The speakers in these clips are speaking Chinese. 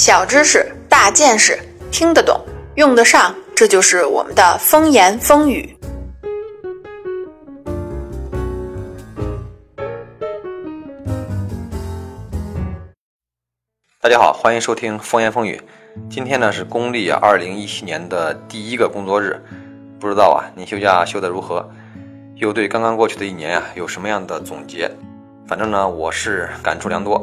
小知识，大见识，听得懂，用得上，这就是我们的风言风语。大家好，欢迎收听风言风语。今天呢是公历二零一七年的第一个工作日，不知道啊，你休假休得如何？又对刚刚过去的一年啊有什么样的总结？反正呢，我是感触良多。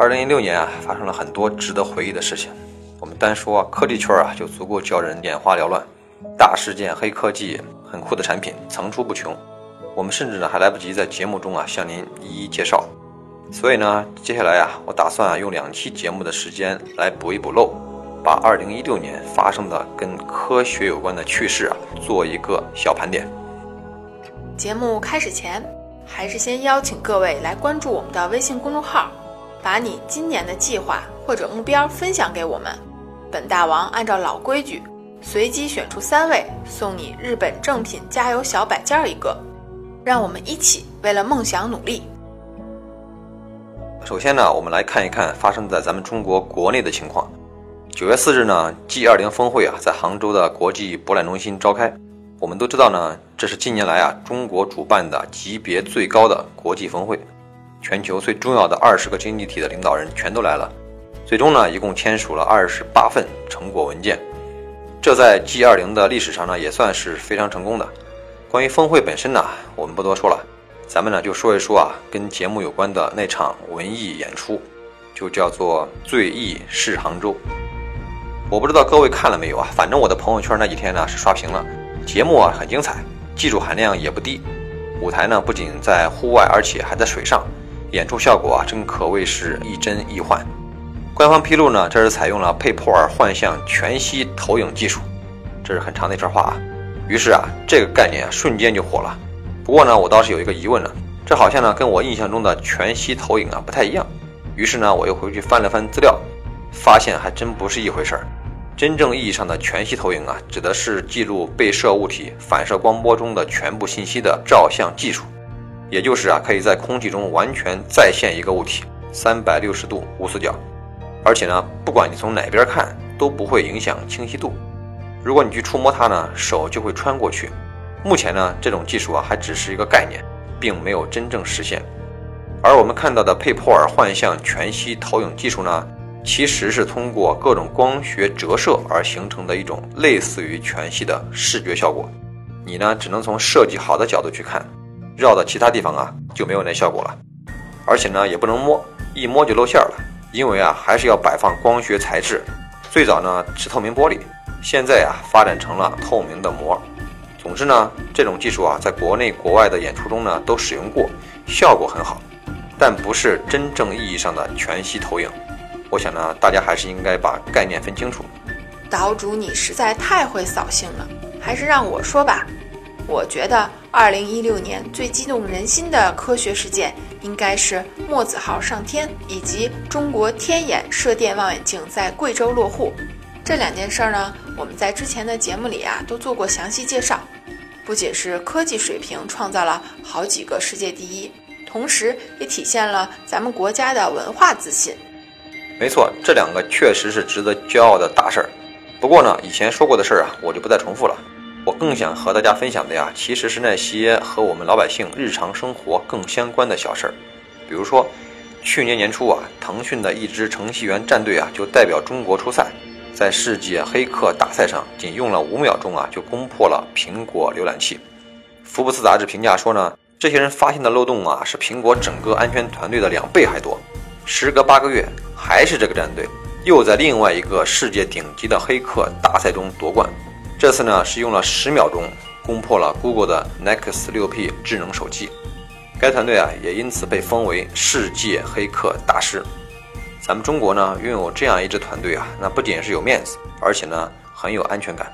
二零一六年啊，发生了很多值得回忆的事情。我们单说科技圈啊，就足够叫人眼花缭乱。大事件、黑科技、很酷的产品层出不穷。我们甚至呢还来不及在节目中啊向您一一介绍。所以呢，接下来啊，我打算啊用两期节目的时间来补一补漏，把二零一六年发生的跟科学有关的趣事啊做一个小盘点。节目开始前，还是先邀请各位来关注我们的微信公众号。把你今年的计划或者目标分享给我们，本大王按照老规矩，随机选出三位，送你日本正品加油小摆件一个。让我们一起为了梦想努力。首先呢，我们来看一看发生在咱们中国国内的情况。九月四日呢，G20 峰会啊，在杭州的国际博览中心召开。我们都知道呢，这是近年来啊，中国主办的级别最高的国际峰会。全球最重要的二十个经济体的领导人全都来了，最终呢，一共签署了二十八份成果文件，这在 G20 的历史上呢，也算是非常成功的。关于峰会本身呢，我们不多说了，咱们呢就说一说啊，跟节目有关的那场文艺演出，就叫做《醉意是杭州》。我不知道各位看了没有啊？反正我的朋友圈那几天呢是刷屏了，节目啊很精彩，技术含量也不低，舞台呢不仅在户外，而且还在水上。演出效果啊，真可谓是亦真亦幻。官方披露呢，这是采用了佩珀尔幻象全息投影技术，这是很长的一串话啊。于是啊，这个概念啊瞬间就火了。不过呢，我倒是有一个疑问呢，这好像呢跟我印象中的全息投影啊不太一样。于是呢，我又回去翻了翻资料，发现还真不是一回事儿。真正意义上的全息投影啊，指的是记录被摄物体反射光波中的全部信息的照相技术。也就是啊，可以在空气中完全再现一个物体，三百六十度无死角，而且呢，不管你从哪边看都不会影响清晰度。如果你去触摸它呢，手就会穿过去。目前呢，这种技术啊还只是一个概念，并没有真正实现。而我们看到的佩珀尔幻象全息投影技术呢，其实是通过各种光学折射而形成的一种类似于全息的视觉效果。你呢，只能从设计好的角度去看。绕到其他地方啊就没有那效果了，而且呢也不能摸，一摸就露馅了，因为啊还是要摆放光学材质。最早呢是透明玻璃，现在啊发展成了透明的膜。总之呢这种技术啊在国内国外的演出中呢都使用过，效果很好，但不是真正意义上的全息投影。我想呢大家还是应该把概念分清楚。岛主你实在太会扫兴了，还是让我说吧。我觉得，二零一六年最激动人心的科学事件，应该是墨子号上天以及中国天眼射电望远镜在贵州落户。这两件事儿呢，我们在之前的节目里啊都做过详细介绍。不仅是科技水平创造了好几个世界第一，同时也体现了咱们国家的文化自信。没错，这两个确实是值得骄傲的大事儿。不过呢，以前说过的事儿啊，我就不再重复了。我更想和大家分享的呀，其实是那些和我们老百姓日常生活更相关的小事儿。比如说，去年年初啊，腾讯的一支程序员战队啊，就代表中国出赛，在世界黑客大赛上，仅用了五秒钟啊，就攻破了苹果浏览器。福布斯杂志评价说呢，这些人发现的漏洞啊，是苹果整个安全团队的两倍还多。时隔八个月，还是这个战队又在另外一个世界顶级的黑客大赛中夺冠。这次呢是用了十秒钟攻破了 Google 的 Nexus 6P 智能手机，该团队啊也因此被封为世界黑客大师。咱们中国呢拥有这样一支团队啊，那不仅是有面子，而且呢很有安全感。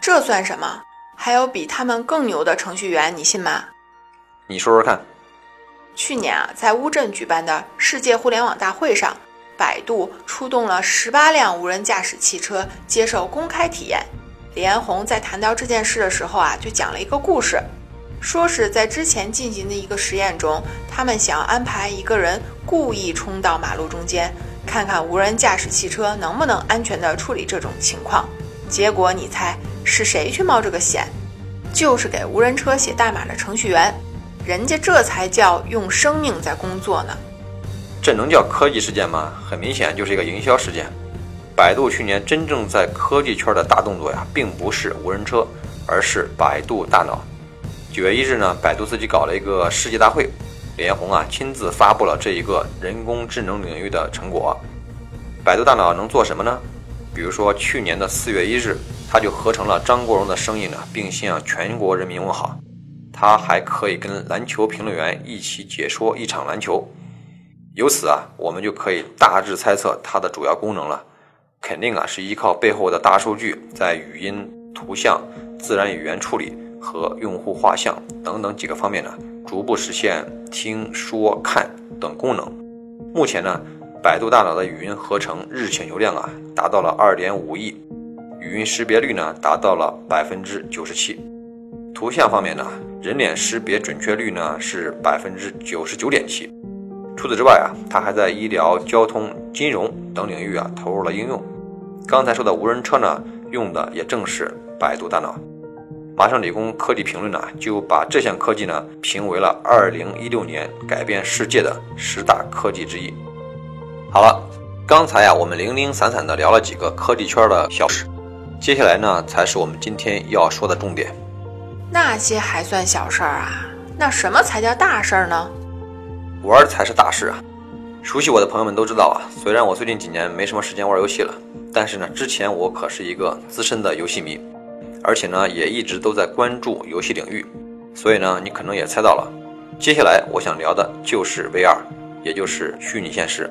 这算什么？还有比他们更牛的程序员，你信吗？你说说看。去年啊，在乌镇举办的世界互联网大会上，百度出动了十八辆无人驾驶汽车接受公开体验。李彦宏在谈到这件事的时候啊，就讲了一个故事，说是在之前进行的一个实验中，他们想安排一个人故意冲到马路中间，看看无人驾驶汽车能不能安全地处理这种情况。结果你猜是谁去冒这个险？就是给无人车写代码的程序员，人家这才叫用生命在工作呢。这能叫科技事件吗？很明显就是一个营销事件。百度去年真正在科技圈的大动作呀，并不是无人车，而是百度大脑。九月一日呢，百度自己搞了一个世界大会，李彦宏啊亲自发布了这一个人工智能领域的成果。百度大脑能做什么呢？比如说去年的四月一日，他就合成了张国荣的声音呢，并向全国人民问好。他还可以跟篮球评论员一起解说一场篮球。由此啊，我们就可以大致猜测它的主要功能了。肯定啊，是依靠背后的大数据，在语音、图像、自然语言处理和用户画像等等几个方面呢，逐步实现听说看等功能。目前呢，百度大脑的语音合成日请求量啊，达到了二点五亿，语音识别率呢，达到了百分之九十七。图像方面呢，人脸识别准确率呢是百分之九十九点七。除此之外啊，它还在医疗、交通、金融等领域啊投入了应用。刚才说的无人车呢，用的也正是百度大脑。麻省理工科技评论呢，就把这项科技呢评为了2016年改变世界的十大科技之一。好了，刚才呀，我们零零散散的聊了几个科技圈的小事，接下来呢，才是我们今天要说的重点。那些还算小事儿啊？那什么才叫大事儿呢？玩儿才是大事啊！熟悉我的朋友们都知道啊，虽然我最近几年没什么时间玩游戏了，但是呢，之前我可是一个资深的游戏迷，而且呢，也一直都在关注游戏领域。所以呢，你可能也猜到了，接下来我想聊的就是 VR，也就是虚拟现实。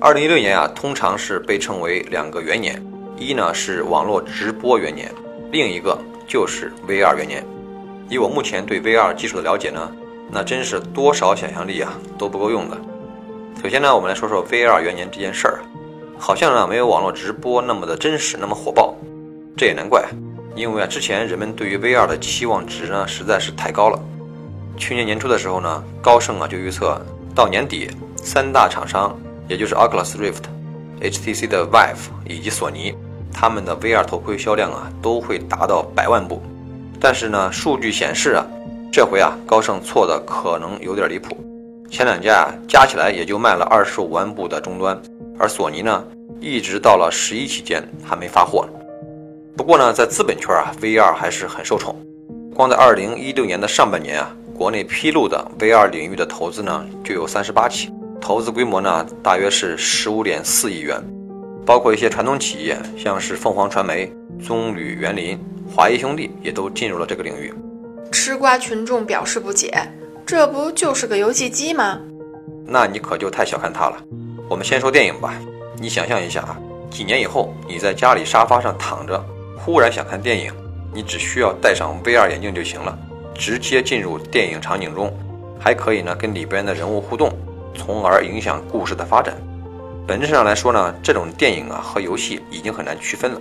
二零一六年啊，通常是被称为两个元年，一呢是网络直播元年，另一个就是 VR 元年。以我目前对 VR 技术的了解呢。那真是多少想象力啊都不够用的。首先呢，我们来说说 VR 元年这件事儿，好像呢没有网络直播那么的真实，那么火爆。这也难怪，因为啊之前人们对于 VR 的期望值呢实在是太高了。去年年初的时候呢，高盛啊就预测到年底，三大厂商，也就是 Oculus Rift、HTC 的 Vive 以及索尼，他们的 VR 头盔销量啊都会达到百万部。但是呢，数据显示啊。这回啊，高盛错的可能有点离谱。前两家啊，加起来也就卖了二十五万部的终端，而索尼呢，一直到了十一期间还没发货。不过呢，在资本圈啊，VR 还是很受宠。光在二零一六年的上半年啊，国内披露的 VR 领域的投资呢，就有三十八起，投资规模呢，大约是十五点四亿元，包括一些传统企业，像是凤凰传媒、棕榈园林、华谊兄弟，也都进入了这个领域。吃瓜群众表示不解，这不就是个游戏机吗？那你可就太小看它了。我们先说电影吧。你想象一下啊，几年以后你在家里沙发上躺着，忽然想看电影，你只需要戴上 VR 眼镜就行了，直接进入电影场景中，还可以呢跟里边的人物互动，从而影响故事的发展。本质上来说呢，这种电影啊和游戏已经很难区分了。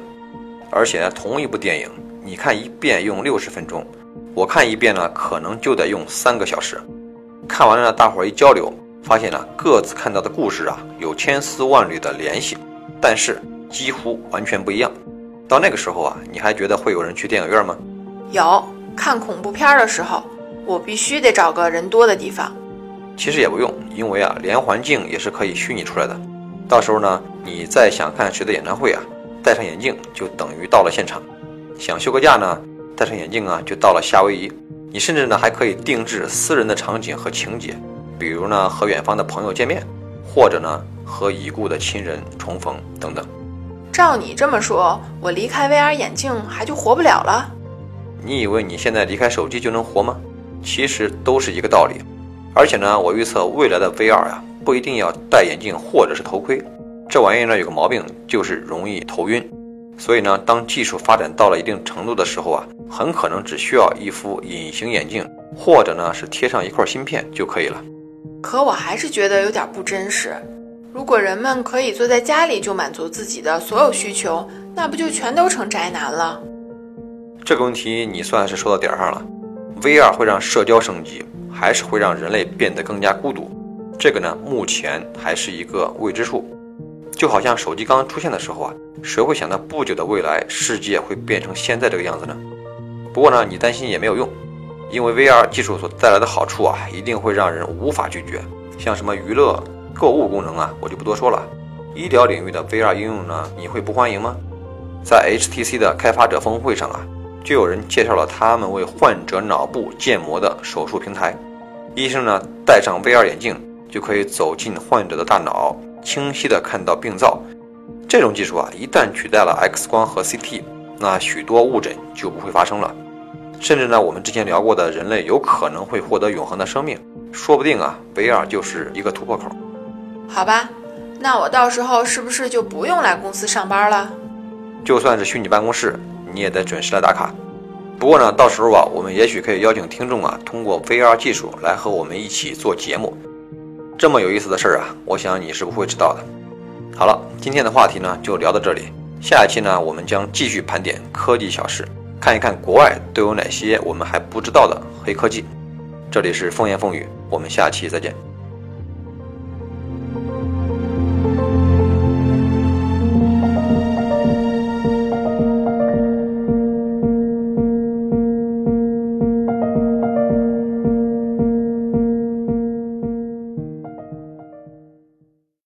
而且同一部电影，你看一遍用六十分钟。我看一遍呢，可能就得用三个小时。看完了呢，大伙儿一交流，发现呢，各自看到的故事啊，有千丝万缕的联系，但是几乎完全不一样。到那个时候啊，你还觉得会有人去电影院吗？有，看恐怖片的时候，我必须得找个人多的地方。其实也不用，因为啊，连环镜也是可以虚拟出来的。到时候呢，你再想看谁的演唱会啊，戴上眼镜就等于到了现场。想休个假呢？戴上眼镜啊，就到了夏威夷。你甚至呢还可以定制私人的场景和情节，比如呢和远方的朋友见面，或者呢和已故的亲人重逢等等。照你这么说，我离开 VR 眼镜还就活不了了？你以为你现在离开手机就能活吗？其实都是一个道理。而且呢，我预测未来的 VR 啊，不一定要戴眼镜或者是头盔，这玩意儿呢有个毛病，就是容易头晕。所以呢，当技术发展到了一定程度的时候啊。很可能只需要一副隐形眼镜，或者呢是贴上一块芯片就可以了。可我还是觉得有点不真实。如果人们可以坐在家里就满足自己的所有需求，那不就全都成宅男了？这个问题你算是说到点上了。VR 会让社交升级，还是会让人类变得更加孤独？这个呢，目前还是一个未知数。就好像手机刚刚出现的时候啊，谁会想到不久的未来世界会变成现在这个样子呢？不过呢，你担心也没有用，因为 VR 技术所带来的好处啊，一定会让人无法拒绝。像什么娱乐、购物功能啊，我就不多说了。医疗领域的 VR 应用呢，你会不欢迎吗？在 HTC 的开发者峰会上啊，就有人介绍了他们为患者脑部建模的手术平台。医生呢，戴上 VR 眼镜就可以走进患者的大脑。清晰地看到病灶，这种技术啊，一旦取代了 X 光和 CT，那许多误诊就不会发生了。甚至呢，我们之前聊过的人类有可能会获得永恒的生命，说不定啊，VR 就是一个突破口。好吧，那我到时候是不是就不用来公司上班了？就算是虚拟办公室，你也得准时来打卡。不过呢，到时候啊，我们也许可以邀请听众啊，通过 VR 技术来和我们一起做节目。这么有意思的事儿啊，我想你是不会知道的。好了，今天的话题呢就聊到这里，下一期呢我们将继续盘点科技小事，看一看国外都有哪些我们还不知道的黑科技。这里是风言风语，我们下期再见。